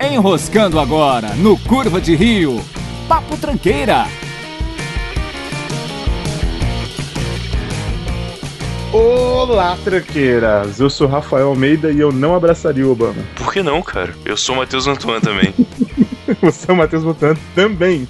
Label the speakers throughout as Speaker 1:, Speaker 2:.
Speaker 1: Enroscando agora no Curva de Rio. Papo Tranqueira.
Speaker 2: Olá, tranqueiras! Eu sou Rafael Almeida e eu não abraçaria o Obama.
Speaker 3: Por que não, cara? Eu sou o Matheus Antoine também.
Speaker 2: Você é o Matheus Botan também.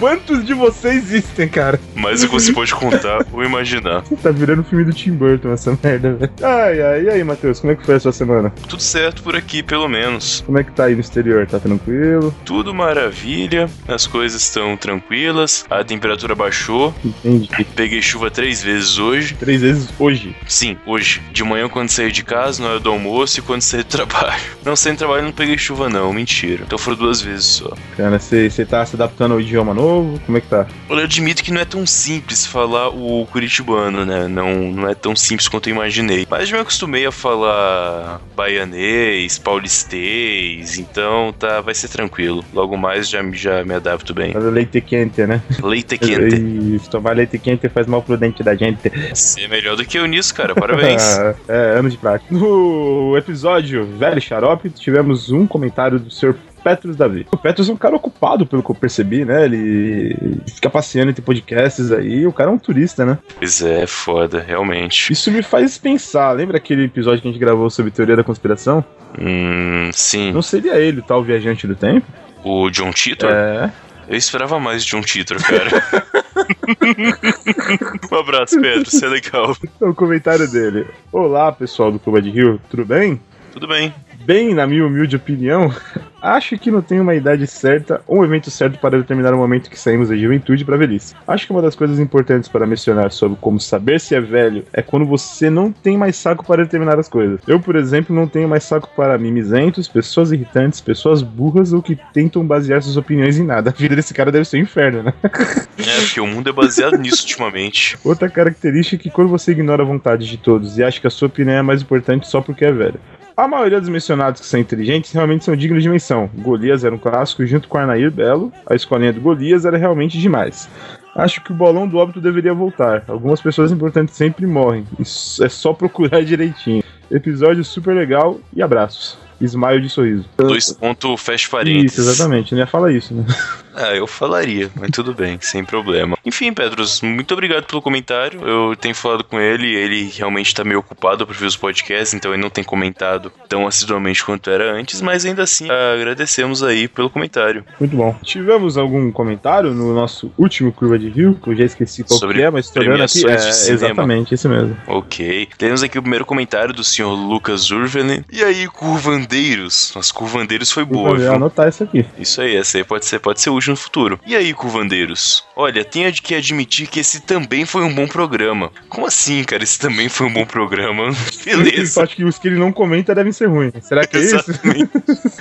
Speaker 2: Quantos de vocês existem, cara?
Speaker 3: Mais do que você pode contar ou imaginar.
Speaker 2: Tá virando filme do Tim Burton essa merda, velho. Ai, ai, e aí, Matheus, como é que foi a sua semana?
Speaker 3: Tudo certo por aqui, pelo menos.
Speaker 2: Como é que tá aí no exterior? Tá tranquilo?
Speaker 3: Tudo maravilha, as coisas estão tranquilas, a temperatura baixou.
Speaker 2: Entendi.
Speaker 3: Peguei chuva três vezes hoje.
Speaker 2: Três vezes hoje?
Speaker 3: Sim, hoje. De manhã quando saí de casa, na hora do almoço e quando saí do trabalho. Não, sem trabalho não peguei chuva não, mentira. Então foram duas vezes só.
Speaker 2: Cara, você tá se adaptando ao idioma novo? Como é que tá?
Speaker 3: Olha, eu admito que não é tão simples falar o curitibano, né? Não, não é tão simples quanto eu imaginei. Mas já me acostumei a falar baianês, paulistês, então tá, vai ser tranquilo. Logo mais já, já me adapto bem.
Speaker 2: Mas leite quente, né?
Speaker 3: Leite quente.
Speaker 2: Isso, tomar leite quente faz mal pro dente da gente.
Speaker 3: Você é melhor do que eu nisso, cara. Parabéns.
Speaker 2: é, anos de prática. No episódio Velho Xarope, tivemos um comentário do Sr. Petrus Davi. O Petrus é um cara ocupado, pelo que eu percebi, né? Ele fica passeando entre podcasts aí. O cara é um turista, né?
Speaker 3: Pois é, foda, realmente.
Speaker 2: Isso me faz pensar. Lembra aquele episódio que a gente gravou sobre teoria da conspiração?
Speaker 3: Hum, sim.
Speaker 2: Não seria ele o tal viajante do tempo?
Speaker 3: O John Titor?
Speaker 2: É.
Speaker 3: Eu esperava mais de John Titor, cara. um abraço, Pedro. Você é legal.
Speaker 2: O comentário dele. Olá, pessoal do Cuba de Rio. Tudo bem?
Speaker 3: Tudo bem.
Speaker 2: Bem, na minha humilde opinião, acho que não tem uma idade certa ou um evento certo para determinar o momento que saímos da juventude para a velhice. Acho que uma das coisas importantes para mencionar sobre como saber se é velho é quando você não tem mais saco para determinar as coisas. Eu, por exemplo, não tenho mais saco para mimizentos, pessoas irritantes, pessoas burras ou que tentam basear suas opiniões em nada. A vida desse cara deve ser um inferno, né?
Speaker 3: É, porque o mundo é baseado nisso ultimamente.
Speaker 2: Outra característica é que quando você ignora a vontade de todos e acha que a sua opinião é mais importante só porque é velho. A maioria dos mencionados que são inteligentes realmente são dignos de menção. Golias era um clássico, junto com Arnair Belo, a escolinha do Golias era realmente demais. Acho que o bolão do óbito deveria voltar. Algumas pessoas importantes sempre morrem. Isso é só procurar direitinho. Episódio super legal e abraços. Smile de sorriso.
Speaker 3: Dois pontos, fecha parênteses.
Speaker 2: Isso, exatamente. Não ia falar isso, né?
Speaker 3: Ah, eu falaria, mas tudo bem, sem problema. Enfim, Pedros, muito obrigado pelo comentário. Eu tenho falado com ele, ele realmente tá meio ocupado por ver os podcasts, então ele não tem comentado tão assiduamente quanto era antes, mas ainda assim agradecemos aí pelo comentário.
Speaker 2: Muito bom. Tivemos algum comentário no nosso último Curva de Rio, que eu já esqueci qual
Speaker 3: Sobre
Speaker 2: que é, mas estou olhando aqui. É, exatamente, isso mesmo.
Speaker 3: Ok. Temos aqui o primeiro comentário do senhor Lucas Urvelen. E aí, curvandeiros? Nossa, curvandeiros foi boa,
Speaker 2: Vou
Speaker 3: viu?
Speaker 2: anotar isso aqui.
Speaker 3: Isso aí, essa aí pode ser, pode ser útil no futuro. E aí, curvandeiros? Olha, tenho de que admitir que esse também foi um bom programa. Como assim, cara? Esse também foi um bom programa?
Speaker 2: Eu
Speaker 3: Beleza.
Speaker 2: acho que os que ele não comenta devem ser ruins. Será que é isso?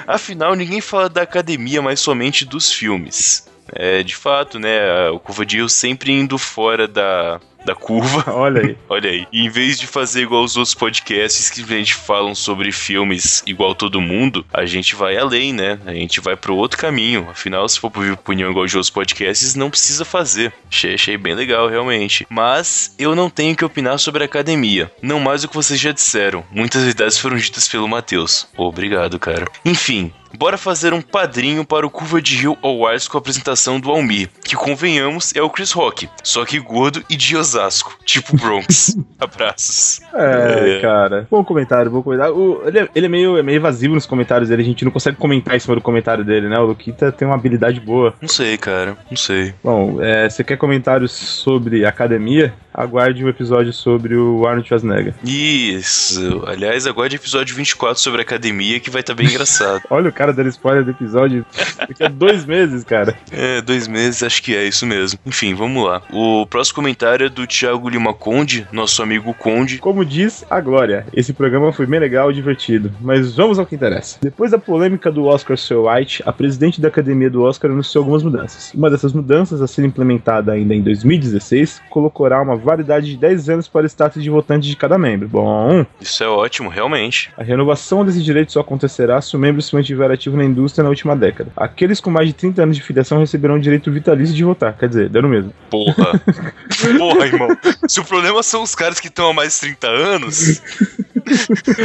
Speaker 3: Afinal, ninguém fala da academia, mas somente dos filmes. É, de fato, né? O Curva de Rio sempre indo fora da, da curva.
Speaker 2: Olha aí.
Speaker 3: Olha aí. E em vez de fazer igual os outros podcasts que a gente falam sobre filmes igual todo mundo, a gente vai além, né? A gente vai pro outro caminho. Afinal, se for por opinião igual de outros podcasts, não precisa fazer. Achei, achei bem legal, realmente. Mas eu não tenho que opinar sobre a academia. Não mais do que vocês já disseram. Muitas verdades foram ditas pelo Matheus. Obrigado, cara. Enfim. Bora fazer um padrinho para o Curva de Rio Awards com a apresentação do Almir, que convenhamos é o Chris Rock, só que gordo e de Osasco, tipo Bronx. Abraços.
Speaker 2: É,
Speaker 3: É.
Speaker 2: cara. Bom comentário, bom comentário. O- ele, é, ele é meio, é meio evasivo nos comentários dele, a gente não consegue comentar em cima do comentário dele, né? O Luquita tem uma habilidade boa.
Speaker 3: Não sei, cara, não sei.
Speaker 2: Bom, é, você quer comentários sobre academia? Aguarde um episódio sobre o Arnold Schwarzenegger.
Speaker 3: Isso. Aliás, agora de episódio 24 sobre academia que vai estar bem engraçado.
Speaker 2: Olha o cara dando spoiler do episódio daqui a dois meses, cara.
Speaker 3: É, dois meses, acho que é isso mesmo. Enfim, vamos lá. O próximo comentário é do Thiago Lima Conde, nosso amigo Conde.
Speaker 2: Como diz a Glória, esse programa foi bem legal e divertido, mas vamos ao que interessa. Depois da polêmica do Oscar Sir White, a presidente da academia do Oscar anunciou algumas mudanças. Uma dessas mudanças, a ser implementada ainda em 2016, colocará uma validade de 10 anos para o status de votante de cada membro. Bom,
Speaker 3: Isso é ótimo, realmente.
Speaker 2: a renovação desse direito só acontecerá se o membro se mantiver ativo na indústria na última década. Aqueles com mais de 30 anos de filiação receberão o direito vitalício de votar, quer dizer, dando mesmo.
Speaker 3: Porra. Porra, irmão. Se o problema são os caras que estão há mais de 30 anos,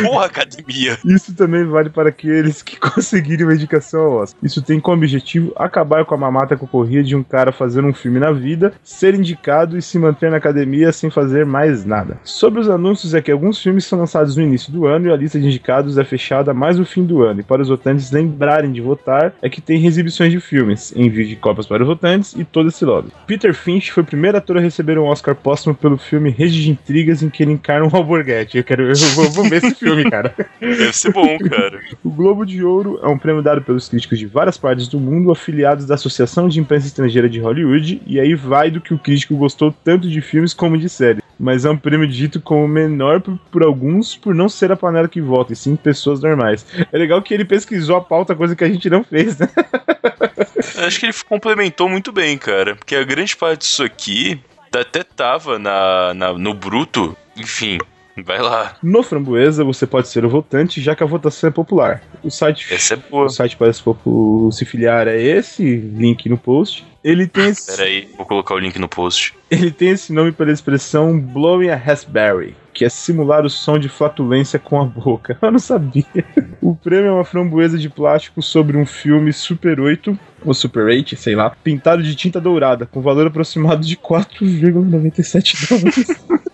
Speaker 3: Porra, academia!
Speaker 2: Isso também vale para aqueles que conseguirem uma indicação ao Oscar. Isso tem como objetivo acabar com a mamata que ocorria de um cara fazendo um filme na vida, ser indicado e se manter na academia sem fazer mais nada. Sobre os anúncios é que alguns filmes são lançados no início do ano e a lista de indicados é fechada mais no fim do ano. E para os votantes lembrarem de votar, é que tem exibições de filmes, envio de copas para os votantes e todo esse lobby. Peter Finch foi o primeiro ator a receber um Oscar póstumo pelo filme Rede de Intrigas, em que ele encarna um alborguete. Eu quero eu vou, vou ver esse filme, cara.
Speaker 3: Deve ser bom, cara.
Speaker 2: O Globo de Ouro é um prêmio dado pelos críticos de várias partes do mundo, afiliados da Associação de Imprensa Estrangeira de Hollywood, e aí vai do que o crítico gostou tanto de filmes como de séries. Mas é um prêmio dito como menor por, por alguns, por não ser a panela que vota, e sim pessoas normais. É legal que ele pesquisou a pauta, coisa que a gente não fez, né?
Speaker 3: Acho que ele complementou muito bem, cara. Porque a grande parte disso aqui até tava na, na, no bruto, enfim. Vai lá.
Speaker 2: No Framboesa, você pode ser o votante, já que a votação é popular. O site,
Speaker 3: Essa é boa.
Speaker 2: o site para se filiar é esse, link no post. Ele tem, esse,
Speaker 3: Pera aí, vou colocar o link no post.
Speaker 2: ele tem esse nome pela expressão blowing a raspberry, que é simular o som de flatulência com a boca. Eu não sabia. O prêmio é uma framboesa de plástico sobre um filme Super 8, ou Super 8, sei lá, pintado de tinta dourada, com valor aproximado de 4,97 dólares.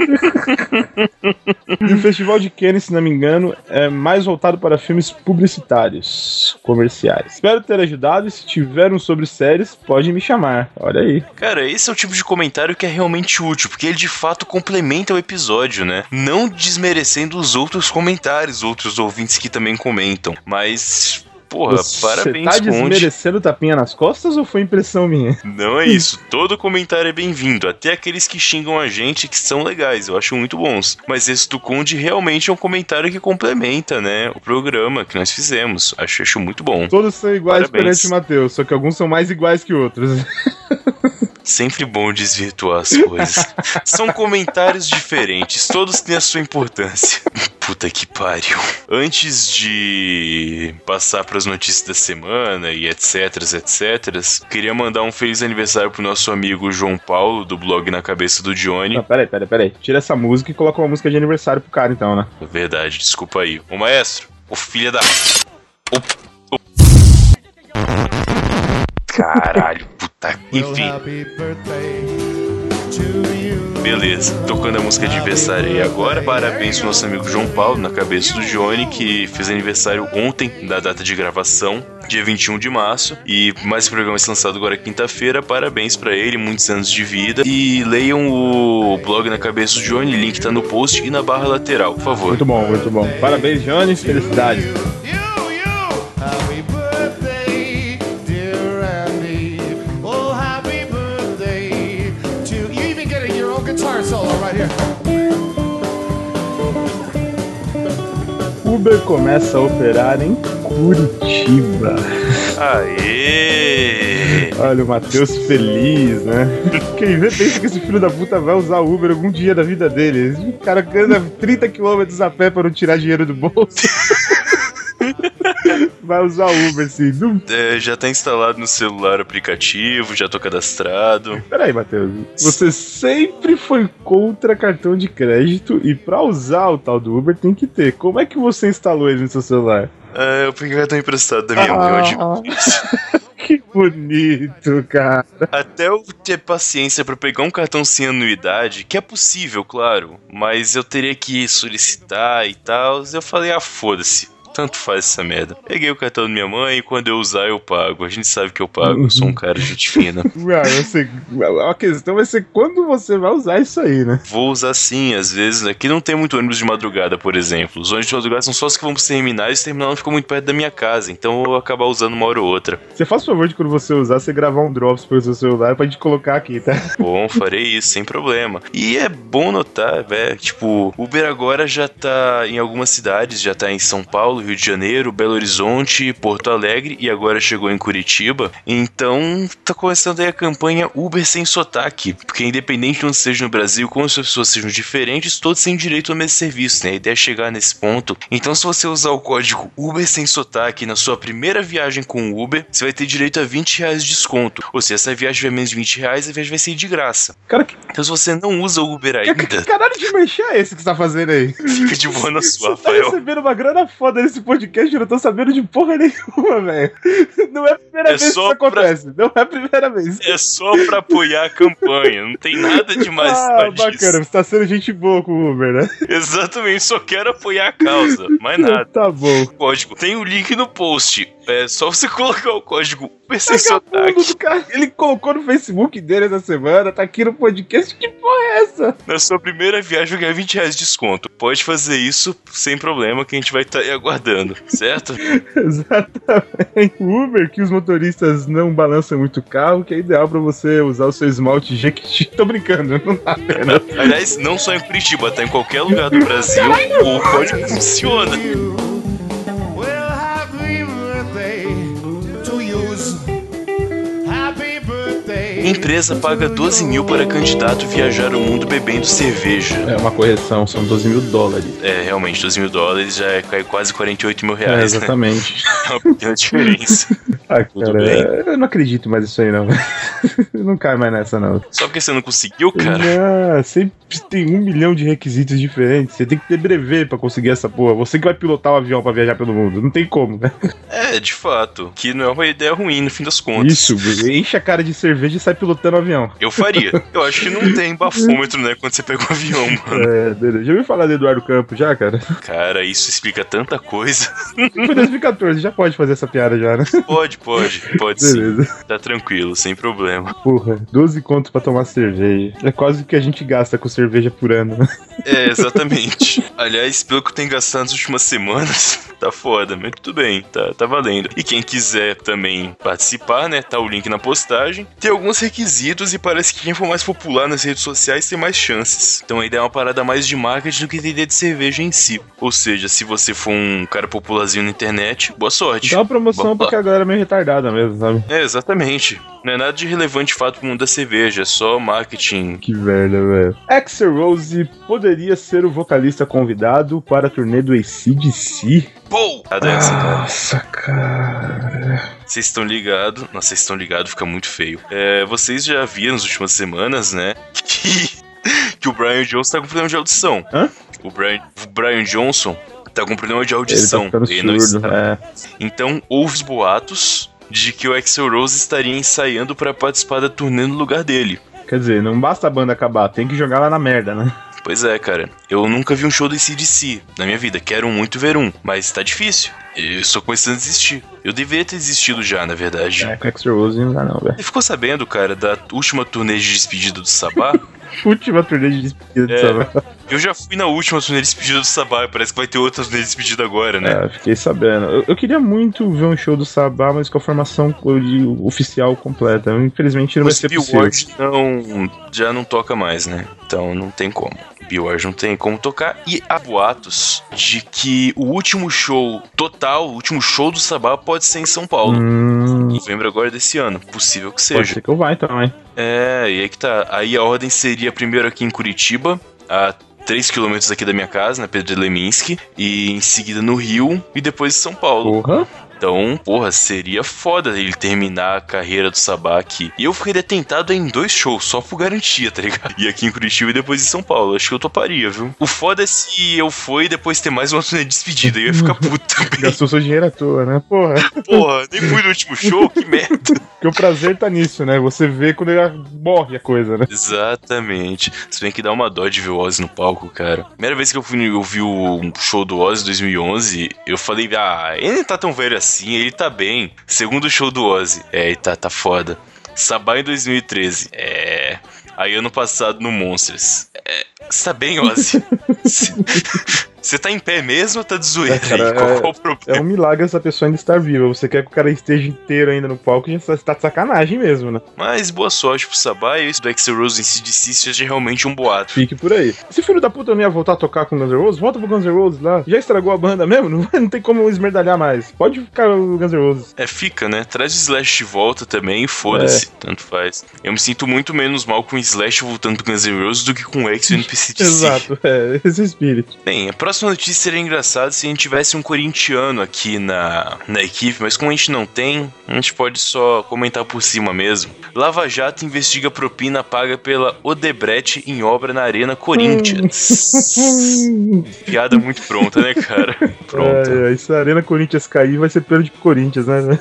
Speaker 2: E o Festival de Cannes, se não me engano, é mais voltado para filmes publicitários, comerciais. Espero ter ajudado e se tiver um sobre séries, pode me chamar. Olha aí.
Speaker 3: Cara, esse é o tipo de comentário que é realmente útil, porque ele de fato complementa o episódio, né? Não desmerecendo os outros comentários, outros ouvintes que também comentam. Mas, porra,
Speaker 2: Você
Speaker 3: parabéns,
Speaker 2: tá desmerecendo tapinha nas costas ou foi impressão minha?
Speaker 3: Não é isso. Todo comentário é bem-vindo. Até aqueles que xingam a gente que são legais. Eu acho muito bons. Mas esse do Conde realmente é um comentário que complementa, né? O programa que nós fizemos. Acho, acho muito bom.
Speaker 2: Todos são iguais
Speaker 3: Parabéns.
Speaker 2: perante o Matheus, só que alguns são mais iguais que outros.
Speaker 3: Sempre bom desvirtuar as coisas. São comentários diferentes, todos têm a sua importância. Puta que pariu. Antes de passar para as notícias da semana e etc, etc, queria mandar um feliz aniversário pro nosso amigo João Paulo, do blog Na Cabeça do Johnny.
Speaker 2: Não, peraí, peraí, peraí. Tira essa música e coloca uma música de aniversário pro cara, então, né?
Speaker 3: Verdade, desculpa aí. Ô maestro, o filho da. O... o- Caralho, puta. Enfim. Beleza, tocando a música de aniversário aí agora. Parabéns pro nosso amigo João Paulo, na cabeça do Johnny, que fez aniversário ontem, da data de gravação, dia 21 de março. E mais esse programa ser lançado agora quinta-feira. Parabéns pra ele, muitos anos de vida. E leiam o blog na cabeça do Johnny, link tá no post e na barra lateral, por favor.
Speaker 2: Muito bom, muito bom. Parabéns, Jones, felicidades. Uber começa a operar em Curitiba.
Speaker 3: Aê!
Speaker 2: Olha, o Matheus feliz, né? Quem vê pensa que esse filho da puta vai usar Uber algum dia da vida dele. O cara anda 30 km a pé para não tirar dinheiro do bolso. Vai usar Uber, sim. Não...
Speaker 3: É, já tá instalado no celular o aplicativo, já tô cadastrado.
Speaker 2: Peraí, Matheus. Você sempre foi contra cartão de crédito e pra usar o tal do Uber tem que ter. Como é que você instalou ele no seu celular?
Speaker 3: É, eu peguei cartão emprestado da minha mãe, eu admito isso.
Speaker 2: Que bonito, cara.
Speaker 3: Até eu ter paciência pra pegar um cartão sem anuidade, que é possível, claro, mas eu teria que solicitar e tal. Eu falei, ah, foda-se. Tanto faz essa merda. Peguei o cartão da minha mãe e quando eu usar eu pago. A gente sabe que eu pago, eu sou um cara de gente fina.
Speaker 2: A questão vai ser quando você vai usar isso aí, né?
Speaker 3: Vou usar sim, às vezes. Aqui não tem muito ônibus de madrugada, por exemplo. Os ônibus de madrugada são só os que vão pros terminais e o terminal não fica muito perto da minha casa, então eu vou acabar usando uma hora ou outra.
Speaker 2: Você faz o favor de quando você usar, você gravar um Drops pelo seu celular pra gente colocar aqui, tá?
Speaker 3: Bom, farei isso, sem problema. E é bom notar, velho, tipo, Uber agora já tá em algumas cidades, já tá em São Paulo, Rio de Janeiro, Belo Horizonte, Porto Alegre e agora chegou em Curitiba. Então tá começando aí a campanha Uber sem sotaque, porque independente de onde seja no Brasil, como as pessoas sejam diferentes, todos têm direito ao mesmo serviço, né? A ideia é chegar nesse ponto. Então se você usar o código Uber sem sotaque na sua primeira viagem com o Uber, você vai ter direito a 20 reais de desconto. Ou se essa viagem tiver menos de 20 reais, a viagem vai ser de graça.
Speaker 2: Cara, que,
Speaker 3: Então se você não usa o Uber ainda,
Speaker 2: que caralho de mexer é esse que você tá fazendo aí?
Speaker 3: fica de boa na sua,
Speaker 2: Você tá recebendo uma grana foda nesse podcast, eu não tô sabendo de porra nenhuma, velho. Não é a primeira
Speaker 3: É
Speaker 2: vez que isso acontece. Não é a primeira vez.
Speaker 3: É só pra apoiar a campanha, não tem nada demais
Speaker 2: ah,
Speaker 3: disso.
Speaker 2: bacana, você tá sendo gente boa com o Uber, né?
Speaker 3: Exatamente, só quero apoiar a causa, mais nada.
Speaker 2: Tá bom.
Speaker 3: Código, tem o link no post. É só você colocar o código Uber sem
Speaker 2: Vagabundo
Speaker 3: sotaque
Speaker 2: do cara, ele colocou no Facebook dele essa semana, tá aqui no podcast. Que porra é essa?
Speaker 3: na sua primeira viagem vai ganhar 20 reais de desconto. Pode fazer isso sem problema que a gente vai estar aí aguardando, certo?
Speaker 2: Exatamente. Uber, que os motoristas não balançam muito o carro, que é ideal pra você usar o seu esmalte Jequiti. Tô brincando, não dá pena.
Speaker 3: Aliás, não só em Curitiba, tá em qualquer lugar do Brasil, o código funciona. Empresa paga 12 mil para candidato viajar o mundo bebendo cerveja.
Speaker 2: É uma correção, são 12 mil dólares.
Speaker 3: É, realmente, 12 mil dólares já é quase 48 mil
Speaker 2: É,
Speaker 3: reais, né?
Speaker 2: exatamente.
Speaker 3: É uma pequena diferença.
Speaker 2: Ah, cara, eu não acredito mais nisso aí, não. não cai mais nessa, não.
Speaker 3: Só porque você não conseguiu, cara.
Speaker 2: Não, sempre tem um milhão de requisitos diferentes. Você tem que ter brevet pra conseguir essa porra. Você que vai pilotar o avião pra viajar pelo mundo. Não tem como, né?
Speaker 3: É, de fato. Que não é uma ideia ruim, no fim das contas.
Speaker 2: Isso, enche a cara de cerveja e sai pilotando o avião.
Speaker 3: Eu faria. Eu acho que não tem bafômetro, né, quando você pega um avião, mano.
Speaker 2: É, beleza. Já ouviu falar do Eduardo Campos já, cara?
Speaker 3: Cara, isso explica tanta coisa.
Speaker 2: Foi 2014, já pode fazer essa piada já, né?
Speaker 3: Pode, pode, pode sim.
Speaker 2: Beleza.
Speaker 3: Tá tranquilo, sem problema.
Speaker 2: Porra, 12 contos pra tomar cerveja. É quase o que a gente gasta com cerveja por ano. né?
Speaker 3: É, exatamente. Aliás, pelo que eu tenho gastado nas últimas semanas, tá foda, mas tudo bem, tá, tá valendo. E quem quiser também participar, né, tá o link na postagem. Tem alguns requisitos e parece que quem for mais popular nas redes sociais tem mais chances. Então a ideia é uma parada mais de marketing do que ideia de cerveja em si. Ou seja, se você for um cara popularzinho na internet, boa sorte.
Speaker 2: Dá uma promoção porque a galera é meio retardada mesmo, sabe?
Speaker 3: É, exatamente. Não é nada de relevante fato pro mundo da cerveja, é só marketing.
Speaker 2: Que merda, velho. Axel Rose poderia ser o vocalista convidado para a turnê do ACDC?
Speaker 3: Pô! A dessa, cara.
Speaker 2: Nossa, cara.
Speaker 3: Vocês estão ligados. Nossa, vocês estão ligados, fica muito feio. É, vocês já viram nas últimas semanas, né? Que, que o Brian Johnson tá com problema de audição.
Speaker 2: Hã?
Speaker 3: O Brian, o Brian Johnson tá com problema de
Speaker 2: Ele tá
Speaker 3: audição.
Speaker 2: ficando
Speaker 3: não
Speaker 2: surdo.
Speaker 3: está.
Speaker 2: É.
Speaker 3: Então, houve os boatos de que o Axel Rose estaria ensaiando para participar da turnê no lugar dele.
Speaker 2: Quer dizer, não basta a banda acabar, tem que jogar lá na merda, né?
Speaker 3: Pois é, cara. Eu nunca vi um show do CDC na minha vida. Quero muito ver um, mas tá difícil. Eu estou começando a desistir. Eu deveria ter desistido já, na verdade.
Speaker 2: É, com Axel Rose não dá não, velho.
Speaker 3: Você ficou sabendo, cara, da última turnê de despedida do Sabá?
Speaker 2: Última turnê de despedida
Speaker 3: É.
Speaker 2: do Sabá.
Speaker 3: Eu já fui na última turnê de despedida do Sabá, parece que vai ter outra turnê de despedida agora, né?
Speaker 2: É, fiquei sabendo. Eu, eu queria muito ver um show do Sabá, mas com a formação oficial completa. Infelizmente não vai
Speaker 3: Os
Speaker 2: ser possível.
Speaker 3: Billboard não, já não toca mais, né? Então não tem como. Billboard não tem como tocar. E há boatos de que o último show total, o último show do Sabá pode ser em São Paulo.
Speaker 2: Hum,
Speaker 3: Novembro agora desse ano. Possível que
Speaker 2: pode
Speaker 3: seja.
Speaker 2: ser que eu vá então, hein?
Speaker 3: É, e aí que tá. Aí a ordem seria primeiro aqui em Curitiba, a 3 km aqui da minha casa, na Pedro Leminski, e em seguida no Rio e depois em São Paulo.
Speaker 2: Porra.
Speaker 3: Então, porra, seria foda ele terminar a carreira do Sabá aqui. E eu ficaria tentado em dois shows, só por garantia, tá ligado? E aqui em Curitiba e depois em São Paulo. Acho que eu toparia, viu? O foda é se eu for e depois ter mais uma turnê de despedida. Eu ia ficar puto também.
Speaker 2: Gastou seu dinheiro à toa, né? Porra.
Speaker 3: Porra, nem fui no último show, que merda.
Speaker 2: Porque o prazer tá nisso, né? Você vê quando ele morre a coisa, né?
Speaker 3: Exatamente. Se bem que dá uma dó de ver o Ozzy no palco, cara. Primeira vez que eu fui eu vi o show do Ozzy em 2011, eu falei, ah, ele não tá tão velho assim, ele tá bem. Segundo show do Ozzy, é, tá, tá foda. Sabá em 2013, é. Aí ano passado no Monsters. É, Você tá bem, Ozzy? Você tá em pé mesmo ou tá de zoeira
Speaker 2: É, cara?
Speaker 3: Qual,
Speaker 2: é-
Speaker 3: qual o problema?
Speaker 2: É um milagre essa pessoa ainda estar viva. Você quer que o cara esteja inteiro ainda no palco, já está de sacanagem mesmo, né?
Speaker 3: Mas boa sorte pro Sabá e isso do Axel Rose em CDC seja realmente um boato.
Speaker 2: Fique por aí. Esse filho da puta não ia voltar a tocar com Guns N' Roses? Volta pro Guns N' Roses lá. Já estragou a banda mesmo? Não, não tem como esmerdalhar mais. Pode ficar o Guns N' Roses.
Speaker 3: É, fica, né? Traz o Slash de volta também e foda-se,
Speaker 2: É.
Speaker 3: tanto faz. Eu me sinto muito menos mal com o Slash voltando pro Guns N' Roses do que com o Axel no PCDC.
Speaker 2: Exato, é, esse espírito.
Speaker 3: Bem, a próxima notícia seria engraçada se a gente tivesse um corintiano aqui na, na equipe, mas como a gente não tem, a gente pode só comentar por cima mesmo. Lava Jato investiga propina paga pela Odebrecht em obra na Arena Corinthians. Piada muito pronta, né, cara? Pronta.
Speaker 2: É, é, se a Arena Corinthians cair, vai ser pênalti pro Corinthians, né?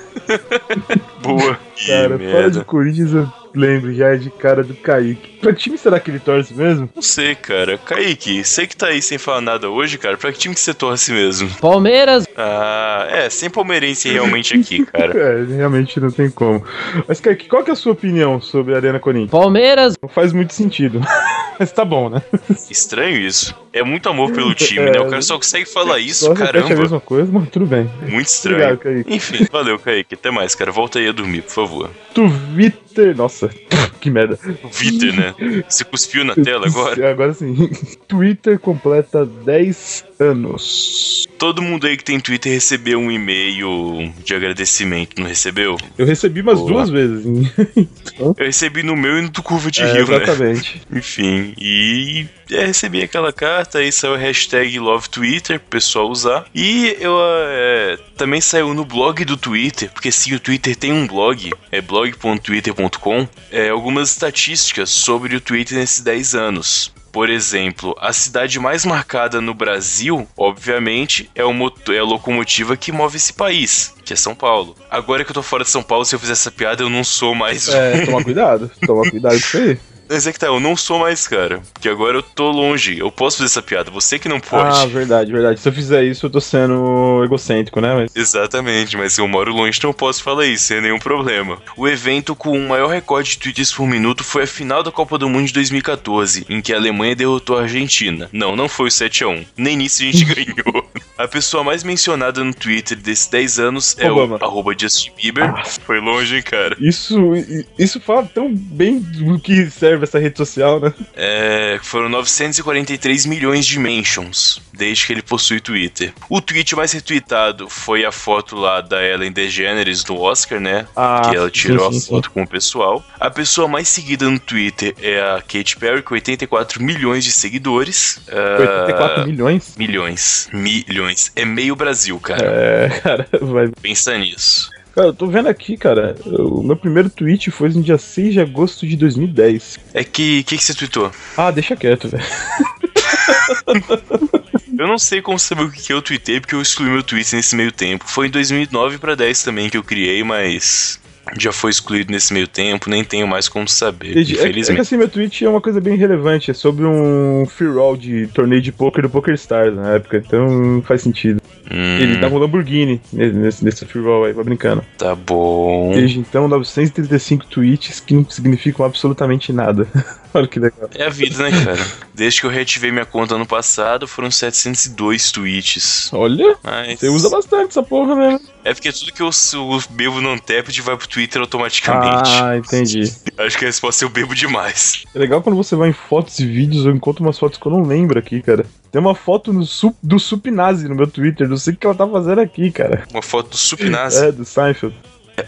Speaker 3: Boa. Que
Speaker 2: Cara, fala
Speaker 3: merda.
Speaker 2: de Corinthians, eu lembro já de cara do Kaique. Pra que time será que ele torce mesmo?
Speaker 3: Não sei, cara. Kaique, sei que tá aí sem falar nada hoje, cara. Pra que time que você torce mesmo?
Speaker 4: Palmeiras,
Speaker 3: Ah, é, sem palmeirense realmente aqui, cara.
Speaker 2: É, realmente não tem como. Mas, Kaique, qual que é a sua opinião sobre a Arena Corinthians?
Speaker 4: Palmeiras,
Speaker 2: Não faz muito sentido. Mas tá bom, né?
Speaker 3: Estranho isso. É muito amor pelo time,
Speaker 2: É.
Speaker 3: né? O cara só consegue falar isso,
Speaker 2: Só repete a
Speaker 3: caramba.
Speaker 2: mesma coisa, mas tudo bem.
Speaker 3: Muito estranho.
Speaker 2: Obrigado, Kaique.
Speaker 3: Enfim, valeu, Kaique. Até mais, cara. Volta aí a dormir, por favor.
Speaker 2: Twitter. Nossa, que merda.
Speaker 3: Vitor, né? Você cuspiu na tela agora?
Speaker 2: Agora sim. Twitter completa 10 anos.
Speaker 3: Todo mundo aí que tem Twitter recebeu um e-mail de agradecimento, não recebeu?
Speaker 2: Eu recebi umas
Speaker 3: Boa.
Speaker 2: duas vezes.
Speaker 3: Eu recebi no meu e no do Curva de
Speaker 2: É,
Speaker 3: Rio, né?
Speaker 2: exatamente.
Speaker 3: Enfim, e é, recebi aquela carta, aí saiu a hashtag Love Twitter pro pessoal usar. E eu é, também saiu no blog do Twitter, porque sim, o Twitter tem um blog, é blog.twitter.com, é, algumas estatísticas sobre o Twitter nesses 10 anos. Por exemplo, a cidade mais marcada no Brasil, obviamente, é, o é a locomotiva que move esse país, que é São Paulo. Agora que eu tô fora de São Paulo, se eu fizer essa piada, eu não sou mais
Speaker 2: É, toma cuidado. Toma cuidado com isso aí.
Speaker 3: mas é que tá, eu não sou mais, cara. Porque agora eu tô longe. Eu posso fazer essa piada. Você que não pode.
Speaker 2: Ah, verdade, verdade. Se eu fizer isso, eu tô sendo egocêntrico, né? Mas
Speaker 3: Exatamente, mas eu moro longe, então eu posso falar isso sem nenhum problema. O evento com o maior recorde de tweets por minuto foi a final da Copa do Mundo de 2014, em que a Alemanha derrotou a Argentina. Não, não foi o 7x1. Nem nisso a gente ganhou. A pessoa mais mencionada no Twitter desses 10 anos é
Speaker 2: Obama.
Speaker 3: o arroba Justin Bieber. Foi longe, hein, cara.
Speaker 2: isso, isso fala tão bem do que serve essa rede social, né?
Speaker 3: É, foram 943 milhões de mentions desde que ele possui Twitter. O tweet mais retweetado foi a foto lá da Ellen DeGeneres no Oscar, né?
Speaker 2: Ah,
Speaker 3: que ela tirou
Speaker 2: sim,
Speaker 3: a
Speaker 2: sim,
Speaker 3: foto com o pessoal. A pessoa mais seguida no Twitter é a Katy Perry, com 84 milhões de seguidores. Ah,
Speaker 2: 84 milhões?
Speaker 3: milhões. Milhões. É meio Brasil, cara.
Speaker 2: É, cara, vai.
Speaker 3: Pensa nisso.
Speaker 2: Cara, eu tô vendo aqui, cara. O meu primeiro tweet foi no dia 6 de agosto de 2010.
Speaker 3: É que. O que, que você tweetou?
Speaker 2: Ah, deixa quieto, velho.
Speaker 3: Eu não sei como saber o que que eu tweetei, porque eu excluí meu tweet nesse meio tempo. Foi em 2009 pra 10 também que eu criei, mas já foi excluído nesse meio tempo, nem tenho mais como saber,
Speaker 2: Entendi. É, que- é que
Speaker 3: infelizmente.
Speaker 2: assim, meu tweet é uma coisa bem relevante. É sobre um free roll de torneio de poker do Poker Stars na época. Então faz sentido.
Speaker 3: Hum,
Speaker 2: Ele dava um Lamborghini nesse, nesse free roll aí, vai brincando.
Speaker 3: tá bom.
Speaker 2: Desde então, 935 tweets que não significam absolutamente nada. Olha que legal.
Speaker 3: É a vida, né, cara? Desde que eu reativei minha conta ano passado, foram 702 tweets.
Speaker 2: Olha,
Speaker 3: Mas
Speaker 2: você usa bastante essa porra mesmo.
Speaker 3: é porque tudo que eu, eu bebo no Untapped vai pro Twitter automaticamente.
Speaker 2: Ah, entendi.
Speaker 3: Acho que a resposta é eu bebo demais.
Speaker 2: É legal quando você vai em fotos e vídeos, eu encontro umas fotos que eu não lembro aqui, cara. Tem uma foto no Sup- do Supinazi no meu Twitter, não sei o que ela tá fazendo aqui, cara.
Speaker 3: Uma foto do Supinaz.
Speaker 2: É, do Seinfeld.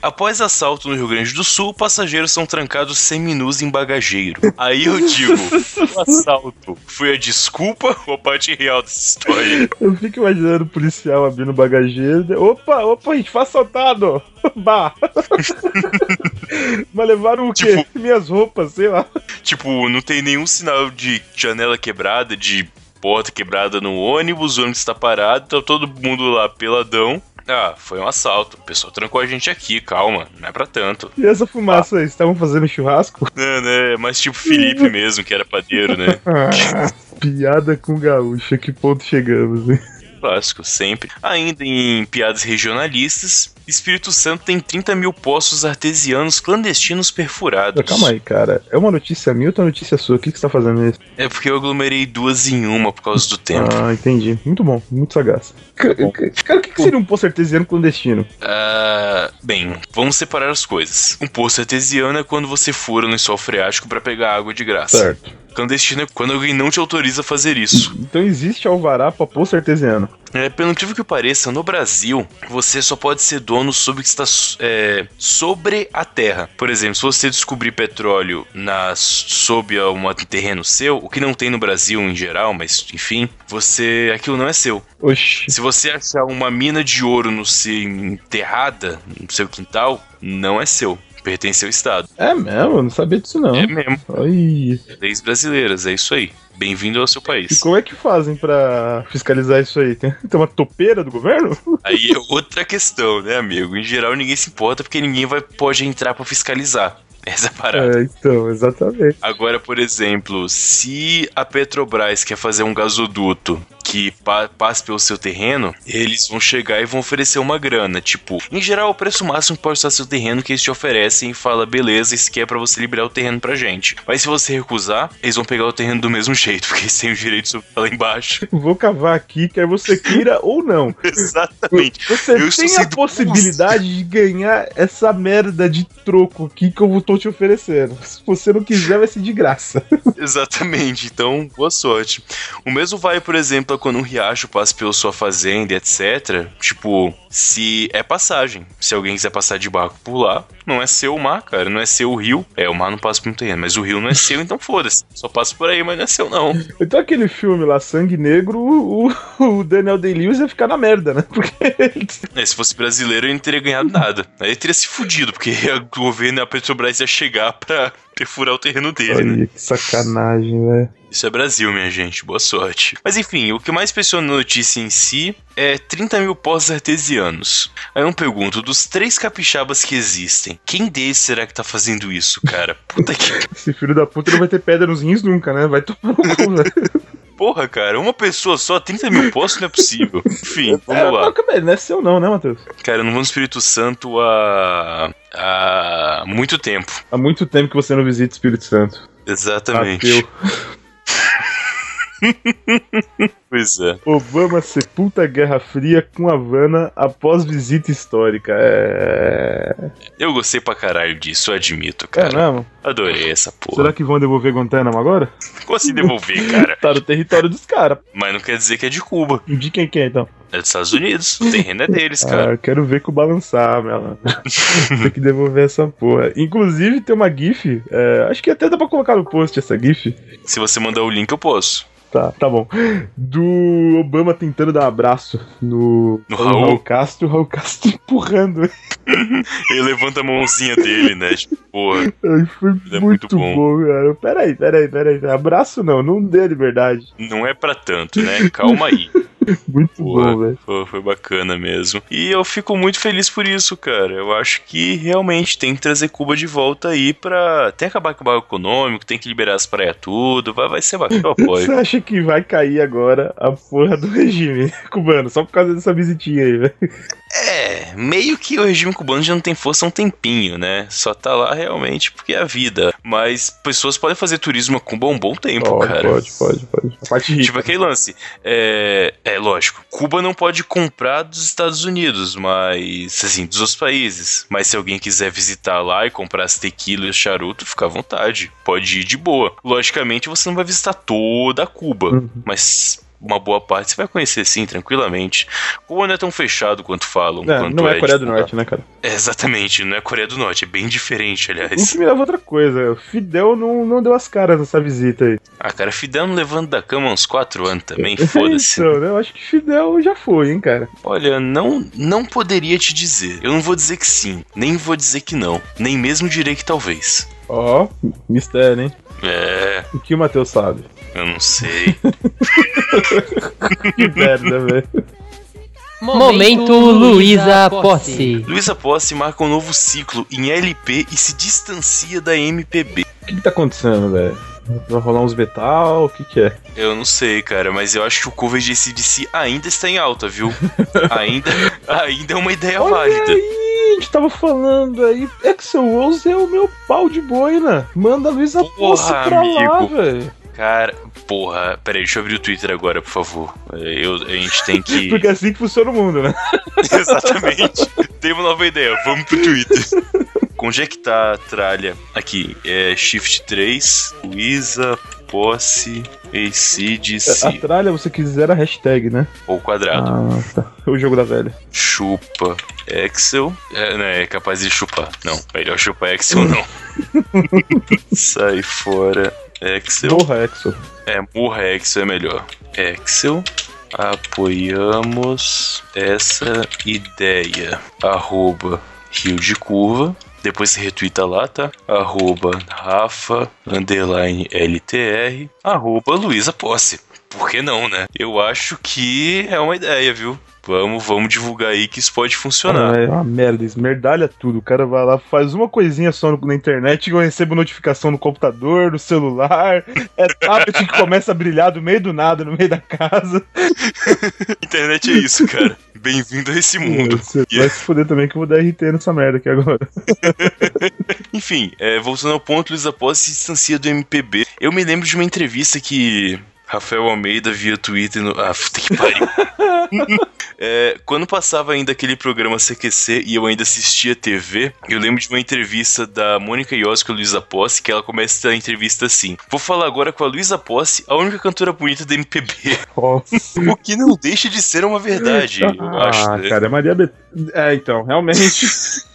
Speaker 3: Após assalto no Rio Grande do Sul, passageiros são trancados seminus em bagageiro. Aí eu digo, o assalto foi a desculpa ou a parte real dessa história?
Speaker 2: Eu fico imaginando o policial abrindo o bagageiro. né? Opa, opa, a gente foi assaltado! Bah! Mas levaram o quê? Minhas roupas, sei lá.
Speaker 3: Tipo, não tem nenhum sinal de janela quebrada, de porta quebrada no ônibus, o ônibus tá parado, tá todo mundo lá peladão. Ah, foi um assalto. O pessoal trancou a gente aqui, calma, não é pra tanto.
Speaker 2: E essa fumaça aí, estavam fazendo churrasco?
Speaker 3: Não, né? Mas tipo Felipe mesmo, que era padeiro, né?
Speaker 2: Ah, piada com gaúcha, que ponto chegamos, hein?
Speaker 3: Clássico, sempre. Ainda em piadas regionalistas, Espírito Santo tem 30 mil poços artesianos clandestinos perfurados.
Speaker 2: Calma aí, cara. É uma notícia minha ou outra notícia sua? O que, que você tá fazendo isso?
Speaker 3: É porque eu aglomerei duas em uma por causa do tempo.
Speaker 2: Ah, entendi. Muito bom, muito sagaz. Cara,
Speaker 3: bom.
Speaker 2: cara, o que, que seria um poço artesiano clandestino?
Speaker 3: Ah, bem, vamos separar as coisas. Um poço artesiano é quando você fura no lençol freático pra pegar água de graça.
Speaker 2: Certo.
Speaker 3: Clandestino é quando alguém não te autoriza a fazer isso.
Speaker 2: Então existe alvará pra poço artesiano.
Speaker 3: É, pelo incrível que pareça, no Brasil, você só pode ser dono sobre o que está é, sobre a terra. Por exemplo, se você descobrir petróleo na, sob um terreno seu, o que não tem no Brasil em geral, mas enfim, você aquilo não é seu.
Speaker 2: Oxi.
Speaker 3: Se você achar uma mina de ouro no seu enterrada no seu quintal, não é seu. Pertence ao Estado.
Speaker 2: É mesmo? Eu não sabia disso não.
Speaker 3: É mesmo.
Speaker 2: Ai.
Speaker 3: Leis brasileiras, é isso aí. Bem-vindo ao seu
Speaker 2: E
Speaker 3: país.
Speaker 2: como é que fazem pra fiscalizar isso aí? Tem, tem uma topeira do governo?
Speaker 3: Aí é outra questão, né, amigo? Em geral, ninguém se importa porque ninguém vai, pode entrar pra fiscalizar. Essa é a parada.
Speaker 2: É, então, exatamente.
Speaker 3: Agora, por exemplo, se a Petrobras quer fazer um gasoduto que pa passe pelo seu terreno, eles vão chegar e vão oferecer uma grana. Tipo, em geral, o preço máximo pode estar seu terreno que eles te oferecem e fala, beleza, isso aqui é pra você liberar o terreno pra gente. Mas se você recusar, eles vão pegar o terreno do mesmo jeito, porque eles têm o direito sobre lá embaixo.
Speaker 2: Vou cavar aqui, quer você queira ou não.
Speaker 3: Exatamente.
Speaker 2: Você
Speaker 3: Eu
Speaker 2: tem a possibilidade de ganhar essa merda de troco aqui que eu tô te oferecendo. Se você não quiser, vai ser de graça.
Speaker 3: Exatamente, então boa sorte. O mesmo vai, por exemplo, quando um riacho passa pela sua fazenda, etc. Tipo, se é passagem. Se alguém quiser passar de barco por lá, não é seu o mar, cara. Não é seu o rio. É, o mar não passa por um terreno, mas o rio não é seu, então foda-se. Só passa por aí, mas não é seu, não.
Speaker 2: Então aquele filme lá, Sangue Negro, o, o Daniel Day-Lewis ia ficar na merda, né? Porque
Speaker 3: É, se fosse brasileiro, ele não teria ganhado nada. Aí ele teria se fudido, porque o governo e a Petrobras ia chegar pra perfurar o terreno dele, né?
Speaker 2: Olha que sacanagem, velho.
Speaker 3: Isso é Brasil, minha gente. Boa sorte. Mas enfim, o que mais impressiona na notícia em si é 30 mil poços artesianos. Aí eu pergunto, dos três capixabas que existem, quem deles será que tá fazendo isso, cara? Puta que
Speaker 2: Esse filho da puta não vai ter pedra nos rins nunca, né? Vai tomar no cu, velho.
Speaker 3: porra, cara. Uma pessoa só, 30 mil poços não é possível. Enfim,
Speaker 2: É,
Speaker 3: vamos lá.
Speaker 2: mas, calma aí, não é seu não, né, Matheus?
Speaker 3: Cara, eu não vou no Espírito Santo há. há muito tempo.
Speaker 2: Há muito tempo que você não visita o Espírito Santo.
Speaker 3: Exatamente.
Speaker 2: Ateu.
Speaker 3: Pois é.
Speaker 2: Obama sepulta a Guerra Fria com Havana após visita histórica. É.
Speaker 3: Eu gostei pra caralho disso, eu admito,
Speaker 2: É
Speaker 3: cara.
Speaker 2: mesmo?
Speaker 3: Adorei essa porra.
Speaker 2: Será que vão devolver Guantánamo agora?
Speaker 3: Como assim devolver, cara?
Speaker 2: Tá no território dos caras.
Speaker 3: Mas não quer dizer que é de Cuba.
Speaker 2: De quem que é então?
Speaker 3: É dos Estados Unidos. O terreno é deles, cara.
Speaker 2: Ah, eu quero ver com balançar, meu. tem que devolver essa porra. Inclusive, tem uma GIF. é, acho que até dá pra colocar no post essa GIF.
Speaker 3: Se você mandar o link, eu posso.
Speaker 2: Tá, tá bom. Do Obama tentando dar abraço no,
Speaker 3: No Raul?
Speaker 2: Raul Castro, o Raul Castro empurrando.
Speaker 3: Ele levanta a mãozinha dele, né? Tipo, porra.
Speaker 2: Ai, foi
Speaker 3: é
Speaker 2: muito,
Speaker 3: muito bom.
Speaker 2: bom. cara. Peraí, peraí, peraí. Abraço não, não dê liberdade.
Speaker 3: Não é pra tanto, né? Calma aí.
Speaker 2: Muito bom, velho.
Speaker 3: foi, foi bacana mesmo. E eu fico muito feliz por isso, cara. Eu acho que realmente tem que trazer Cuba de volta aí pra. Tem que acabar com o barco econômico, tem que liberar as praias tudo. Vai, vai ser bacana, eu apoio.
Speaker 2: Você acha que vai cair agora a porra do regime cubano? Só por causa dessa visitinha aí, velho.
Speaker 3: É, meio que o regime cubano já não tem força há um tempinho, né? Só tá lá realmente porque é a vida. Mas pessoas podem fazer turismo a Cuba há um bom tempo,
Speaker 2: Pode,
Speaker 3: cara.
Speaker 2: pode, pode, pode. A parte rica.
Speaker 3: Tipo aquele lance. É, é lógico. Cuba não pode comprar dos Estados Unidos, mas. Assim, dos outros países. Mas se alguém quiser visitar lá e comprar as tequila e o charuto, fica à vontade. Pode ir de boa. Logicamente você não vai visitar toda a Cuba.
Speaker 2: Uhum.
Speaker 3: Mas. Uma boa parte você vai conhecer sim, tranquilamente. Cuba não é tão fechado quanto falam.
Speaker 2: É,
Speaker 3: quanto
Speaker 2: não é Coreia do
Speaker 3: tipo,
Speaker 2: Norte, né, cara?
Speaker 3: É, exatamente, não é Coreia do Norte, é bem diferente,
Speaker 2: O
Speaker 3: aliás.
Speaker 2: que me leva outra coisa. O Fidel não, não deu as caras nessa visita aí.
Speaker 3: Ah, cara, Fidel não levando da cama uns 4 anos também, foda-se.
Speaker 2: então, né? Eu acho que Fidel já foi, hein, cara.
Speaker 3: Olha, não, não poderia te dizer. Eu não vou dizer que sim, nem vou dizer que não, nem mesmo direi que talvez.
Speaker 2: Ó, mistério, hein?
Speaker 3: É,
Speaker 2: O que o Matheus sabe?
Speaker 3: Eu não sei.
Speaker 2: Que merda, velho.
Speaker 4: Momento Luísa Posse.
Speaker 3: Luísa Posse marca um novo ciclo em LP e se distancia da MPB.
Speaker 2: O que, que tá acontecendo, velho? Vai rolar uns metal, o que que é?
Speaker 3: Eu não sei, cara, mas eu acho que o cover de ACDC ainda está em alta, viu? ainda, ainda é uma ideia
Speaker 2: Olha
Speaker 3: válida.
Speaker 2: aí, a gente tava falando aí, Axel Rose é o meu pau de boina. Manda a Luísa Posse pra lá,
Speaker 3: amigo.
Speaker 2: velho.
Speaker 3: Cara, porra, peraí, deixa eu abrir o Twitter agora, por favor. Eu, a gente tem que.
Speaker 2: Porque é assim que funciona o mundo, né?
Speaker 3: Exatamente. Tem uma nova ideia, vamos pro Twitter. Conjectar a tralha aqui é Shift 3, Luísa, Posse,
Speaker 2: A
Speaker 3: ACDC,
Speaker 2: tralha, você quiser a hashtag, né?
Speaker 3: ou quadrado.
Speaker 2: Ah, tá. O jogo da velha.
Speaker 3: Chupa Excel. É, não, é capaz de chupar. Não, melhor chupar Excel não. Sai fora Excel.
Speaker 2: Porra, Axel.
Speaker 3: É, morra Excel é melhor. Excel. Apoiamos essa ideia. Arroba Rio de Curva. Depois você retuita lá, tá? Arroba Rafa, underline LTR, arroba Luísa Posse. Por que não, né? Eu acho que é uma ideia, viu? Vamos, vamos divulgar aí que isso pode funcionar.
Speaker 2: Ah, é uma merda, esmerdalha tudo. O cara vai lá, faz uma coisinha só no- na internet e eu recebo notificação no computador, no celular. É tablet que começa a brilhar do meio do nada, no meio da casa.
Speaker 3: Internet é isso, cara. Bem-vindo a esse mundo.
Speaker 2: Você vai se fuder também que eu vou dar RT nessa merda aqui agora.
Speaker 3: Enfim, é, voltando ao ponto, Luísa Posse se distancia do MPB. Eu me lembro de uma entrevista que Rafael Almeida via Twitter no. Ah, puta que pariu. É, quando passava ainda aquele programa CQC e eu ainda assistia TV, eu lembro de uma entrevista da Mônica Iossi com a Luísa Posse, que ela começa a entrevista assim: Vou falar agora com a Luísa Posse, a única cantora bonita do MPB. O que não deixa de ser uma verdade, eu
Speaker 2: Ah,
Speaker 3: acho. né?
Speaker 2: cara, é Maria Bet... É, então, realmente.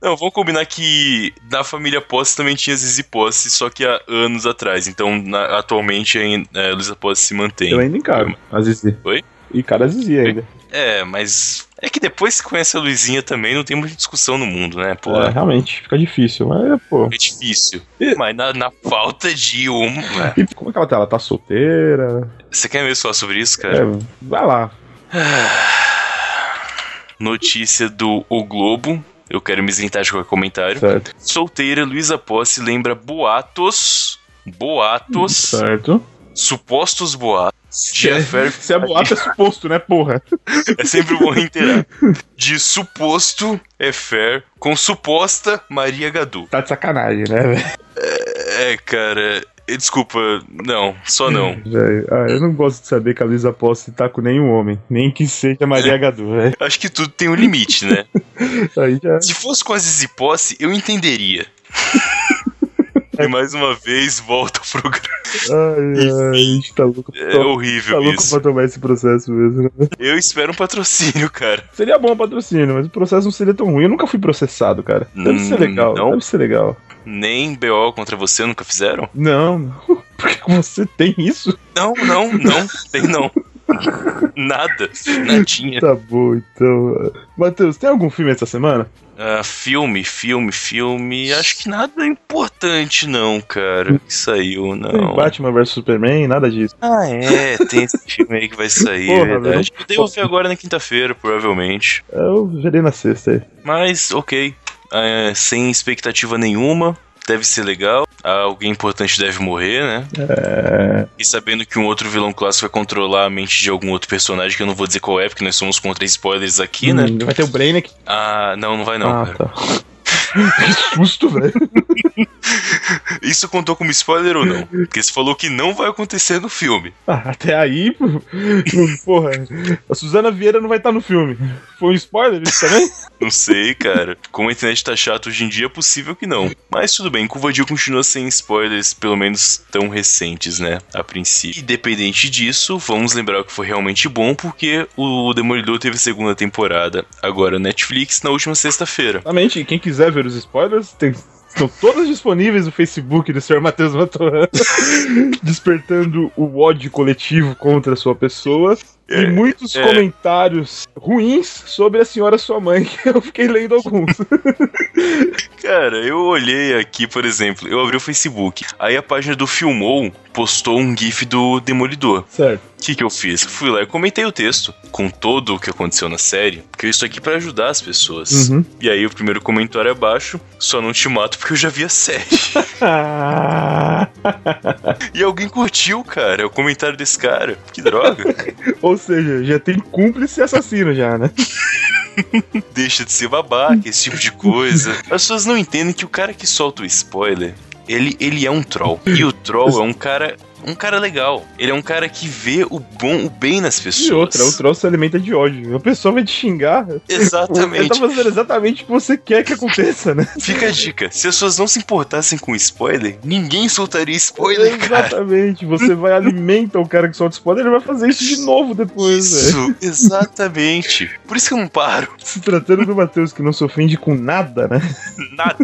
Speaker 3: Não, vamos combinar que na família Posse também tinha Zizi Posse, só que há anos atrás. Então, na- atualmente, a é, Luísa Posse se mantém.
Speaker 2: eu ainda encaro a Zizi.
Speaker 3: Oi?
Speaker 2: E cara, a Zizi ainda.
Speaker 3: É, mas é que depois que conhece a Luizinha também, não tem muita discussão no mundo, né? Pô,
Speaker 2: É,
Speaker 3: é,
Speaker 2: realmente, fica difícil. Mas, pô.
Speaker 3: difícil. Mas na, na falta de uma. né?
Speaker 2: E como é que ela tá? Ela tá solteira?
Speaker 3: Você quer mesmo falar sobre isso, cara?
Speaker 2: É, vai lá.
Speaker 3: Notícia do O Globo. Eu quero me isentar de qualquer comentário.
Speaker 2: Certo.
Speaker 3: Solteira Luísa Posse lembra boatos. Boatos.
Speaker 2: Certo.
Speaker 3: Supostos boatos. De affair
Speaker 2: Se é boato, é suposto, né, porra?
Speaker 3: É sempre bom reiterar. De suposto affair com suposta Maria Gadu.
Speaker 2: Tá de sacanagem, né, velho?
Speaker 3: É, cara. Eh, Desculpa, não, só não.
Speaker 2: Ah, eu não gosto de saber que a Luísa Posse tá com nenhum homem. Nem que seja Maria Gadu, velho.
Speaker 3: Acho que tudo tem um limite, né?
Speaker 2: Aí já.
Speaker 3: Se fosse com a Zizi Posse, eu entenderia. E mais uma vez, volta ao programa.
Speaker 2: Ai, ai, tá louco.
Speaker 3: É
Speaker 2: tá
Speaker 3: horrível
Speaker 2: louco
Speaker 3: isso.
Speaker 2: pra tomar esse processo mesmo.
Speaker 3: Eu espero um patrocínio, cara.
Speaker 2: Seria bom o patrocínio, mas o processo não seria tão ruim. Eu nunca fui processado, cara. Deve
Speaker 3: Hum,
Speaker 2: ser legal,
Speaker 3: não?
Speaker 2: deve ser legal.
Speaker 3: Nem BO contra você nunca fizeram?
Speaker 2: Não, não. Porque você tem isso?
Speaker 3: Não, não, não. Tem não. Nada. Nadinha.
Speaker 2: Tá bom, então. Matheus, tem algum filme essa semana?
Speaker 3: Ah, filme, filme, filme. Acho que nada importante, não, cara. Que saiu,
Speaker 2: Tem
Speaker 3: não.
Speaker 2: Batman vs Superman, nada disso.
Speaker 3: Ah, é, tem esse filme aí que vai sair,
Speaker 2: Porra,
Speaker 3: é verdade. Eu devo ver agora na quinta-feira, provavelmente.
Speaker 2: Eu verei na sexta aí.
Speaker 3: Mas, ok. É, sem expectativa nenhuma. Deve ser legal. Alguém importante deve morrer, né?
Speaker 2: É.
Speaker 3: E sabendo que um outro vilão clássico vai controlar a mente de algum outro personagem, que eu não vou dizer qual é, porque nós somos contra spoilers aqui, né?
Speaker 2: Hum, Vai ter o Brainiac.
Speaker 3: Ah, não, não vai não,
Speaker 2: ah,
Speaker 3: cara.
Speaker 2: tá. que susto, velho.
Speaker 3: Isso contou como spoiler ou não? Porque você falou que não vai acontecer no filme.
Speaker 2: Ah, até aí, porra. A Suzana Vieira não vai estar no filme. Foi um spoiler isso também?
Speaker 3: Não sei, cara. Como a internet tá chata hoje em dia, é possível que não. Mas tudo bem, Curvadio continua sem spoilers, pelo menos tão recentes, né? A princípio. Independente disso, vamos lembrar que foi realmente bom, porque o Demolidor teve segunda temporada agora na Netflix na última sexta-feira.
Speaker 2: Exatamente, quem quiser ver os spoilers, tem- estão todas disponíveis no Facebook do Sr. Matheus Matoran, despertando o ódio coletivo contra a sua pessoa. E muitos
Speaker 3: é.
Speaker 2: comentários ruins sobre a senhora sua mãe, que eu fiquei lendo alguns.
Speaker 3: Cara, eu olhei aqui, por exemplo, eu abri o Facebook, aí a página do Filmou postou um gif do Demolidor.
Speaker 2: certo.
Speaker 3: O que, que eu fiz? Fui lá e comentei o texto com todo o que aconteceu na série, porque eu estou aqui pra ajudar as pessoas.
Speaker 2: Uhum.
Speaker 3: E aí o primeiro comentário abaixo, só não te mato porque eu já vi a série. e alguém curtiu, cara, o comentário desse cara. Que droga.
Speaker 2: Ou seja, já tem cúmplice e assassino já, né?
Speaker 3: Deixa de ser babaca, esse tipo de coisa. As pessoas não entendem que o cara que solta o spoiler, ele, ele é um troll. E o troll é um cara. Um cara legal. Ele é um cara que vê o bom, o bem nas pessoas.
Speaker 2: E outra, o troço se alimenta de ódio. A pessoa vai te xingar.
Speaker 3: Exatamente.
Speaker 2: Ele tá fazendo exatamente o que você quer que aconteça, né?
Speaker 3: Fica a dica: se as pessoas não se importassem com spoiler, ninguém soltaria spoiler, cara.
Speaker 2: Exatamente. Você vai alimentar o cara que solta spoiler, ele vai fazer isso de novo depois.
Speaker 3: Isso, exatamente. Por isso que eu não paro.
Speaker 2: Se tratando do Matheus que não se ofende com nada, né?
Speaker 3: Nada.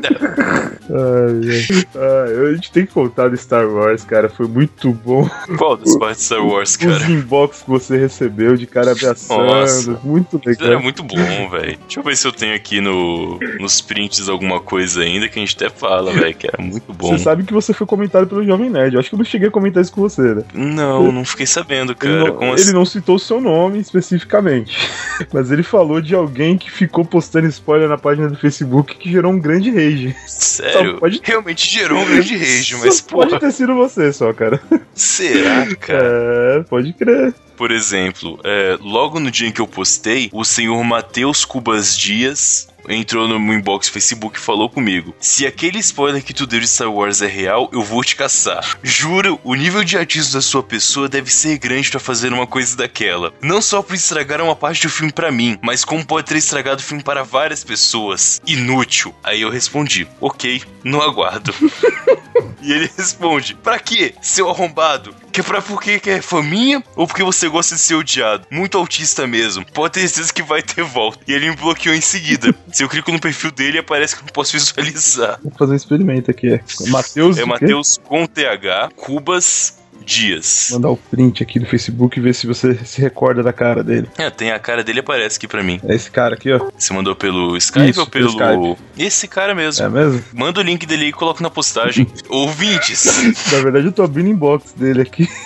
Speaker 2: Ai, ai. Ai, a gente tem que contar do Star Wars, cara. Foi muito bom.
Speaker 3: Qual das partes Star Wars,
Speaker 2: Os
Speaker 3: cara?
Speaker 2: inbox que você recebeu de cara abraçando.
Speaker 3: Nossa.
Speaker 2: Muito
Speaker 3: Isso era
Speaker 2: legal.
Speaker 3: muito bom, velho. Deixa eu ver se eu tenho aqui no, nos prints alguma coisa ainda que a gente até fala, velho, que era muito bom.
Speaker 2: Você sabe que você foi comentado pelo Jovem Nerd. Eu acho que eu não cheguei a comentar isso com você, né?
Speaker 3: Não, não fiquei sabendo,
Speaker 2: Ele
Speaker 3: cara.
Speaker 2: não, ele
Speaker 3: assim?
Speaker 2: não citou o seu nome especificamente. Mas ele falou de alguém que ficou postando spoiler na página do Facebook que gerou um grande rage.
Speaker 3: Sério?
Speaker 2: Só pode-
Speaker 3: Realmente gerou um grande rage, mas,
Speaker 2: Só pode ter sido você só, cara.
Speaker 3: Será, cara?
Speaker 2: É, pode crer.
Speaker 3: Por exemplo, é, logo no dia em que eu postei, o senhor Matheus Cubas Dias entrou no meu inbox Facebook e falou comigo: Se aquele spoiler que tu deu de Star Wars é real, eu vou te caçar. Juro, o nível de artista da sua pessoa deve ser grande pra fazer uma coisa daquela. Não só por estragar uma parte do filme pra mim, mas como pode ter estragado o filme para várias pessoas. Inútil. Aí eu respondi: Ok, não aguardo. E ele responde: Pra quê, seu arrombado? Que é pra porque que é faminha ou porque você gosta de ser odiado? Muito autista mesmo. Pode ter certeza que vai ter volta. E ele me bloqueou em seguida. Se eu clico no perfil dele, aparece que eu não posso visualizar.
Speaker 2: Vou fazer um experimento aqui. Matheus.
Speaker 3: É? Matheus com TH, Cubas Dias.
Speaker 2: Mandar o print aqui do Facebook e ver se você se recorda da cara dele.
Speaker 3: É, tem a cara dele aparece aqui pra mim.
Speaker 2: É esse cara aqui, ó.
Speaker 3: Você mandou pelo Skype
Speaker 2: Isso,
Speaker 3: ou pelo.
Speaker 2: pelo
Speaker 3: Esse cara mesmo.
Speaker 2: É mesmo?
Speaker 3: Manda o link dele aí e coloca na postagem. Ouvintes!
Speaker 2: Na verdade, eu tô abrindo inbox dele aqui.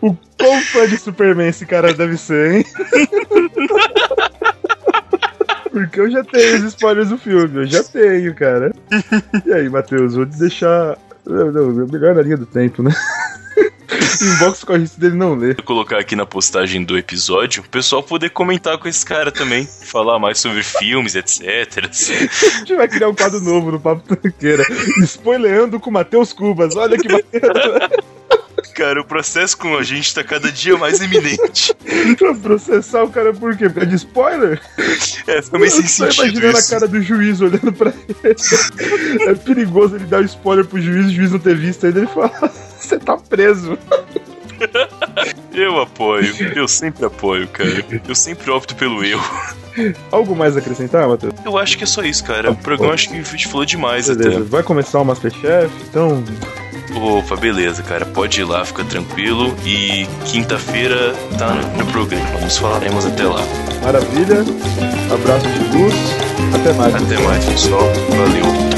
Speaker 2: O quão fã de Superman esse cara deve ser, hein? Porque eu já tenho os spoilers do filme, eu já tenho, cara. E aí, Matheus, vou te deixar. Melhor na linha do tempo, né? Inbox com a gente dele não ler.
Speaker 3: Vou colocar aqui na postagem do episódio, o pessoal poder comentar com esse cara também, falar mais sobre filmes, etc.
Speaker 2: A gente vai criar um quadro novo no Papo Tanqueira. Spoileando com Matheus Cubas, olha que bacana.
Speaker 3: Cara, o processo com a gente tá cada dia mais iminente.
Speaker 2: Pra processar o cara por quê? Por causa de spoiler?
Speaker 3: É, fica meio sem
Speaker 2: Eu tô
Speaker 3: sentido
Speaker 2: imaginando
Speaker 3: isso.
Speaker 2: a cara do juiz olhando pra ele. É perigoso ele dar o spoiler pro juiz, o juiz não ter visto ainda. Ele fala: Você tá preso.
Speaker 3: Eu apoio, eu sempre apoio, cara. Eu sempre opto pelo erro.
Speaker 2: Algo mais a acrescentar, Matheus?
Speaker 3: Eu acho que é só isso, cara. O programa acho que a gente falou demais
Speaker 2: Beleza,
Speaker 3: até.
Speaker 2: vai começar o Masterchef, então.
Speaker 3: Opa, beleza, cara. Pode ir lá, fica tranquilo. E quinta-feira tá no, programa. Nos falaremos até lá.
Speaker 2: Maravilha. Abraço de luz. Até mais.
Speaker 3: Até mais, pessoal. Valeu.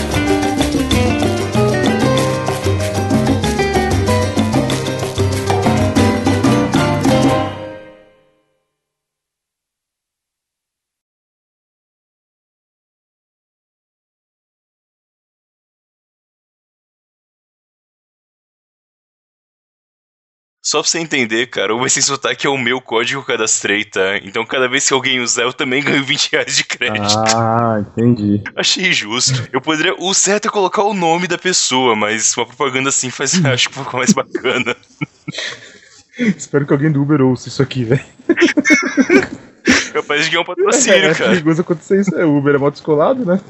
Speaker 3: Só pra você entender, cara, o Vai Sem Sotaque é o meu código que eu cadastrei, tá? Então cada vez que alguém usar, eu também ganho 20 reais de crédito.
Speaker 2: Ah, entendi.
Speaker 3: Achei justo. Eu poderia. O certo é colocar o nome da pessoa, mas uma propaganda assim faz. Acho que ficou mais bacana.
Speaker 2: Espero que alguém do Uber ouça isso aqui, velho.
Speaker 3: Capaz de ganhar um patrocínio,
Speaker 2: É
Speaker 3: cara.
Speaker 2: perigoso acontecer isso. É Uber, é moto descolado, né?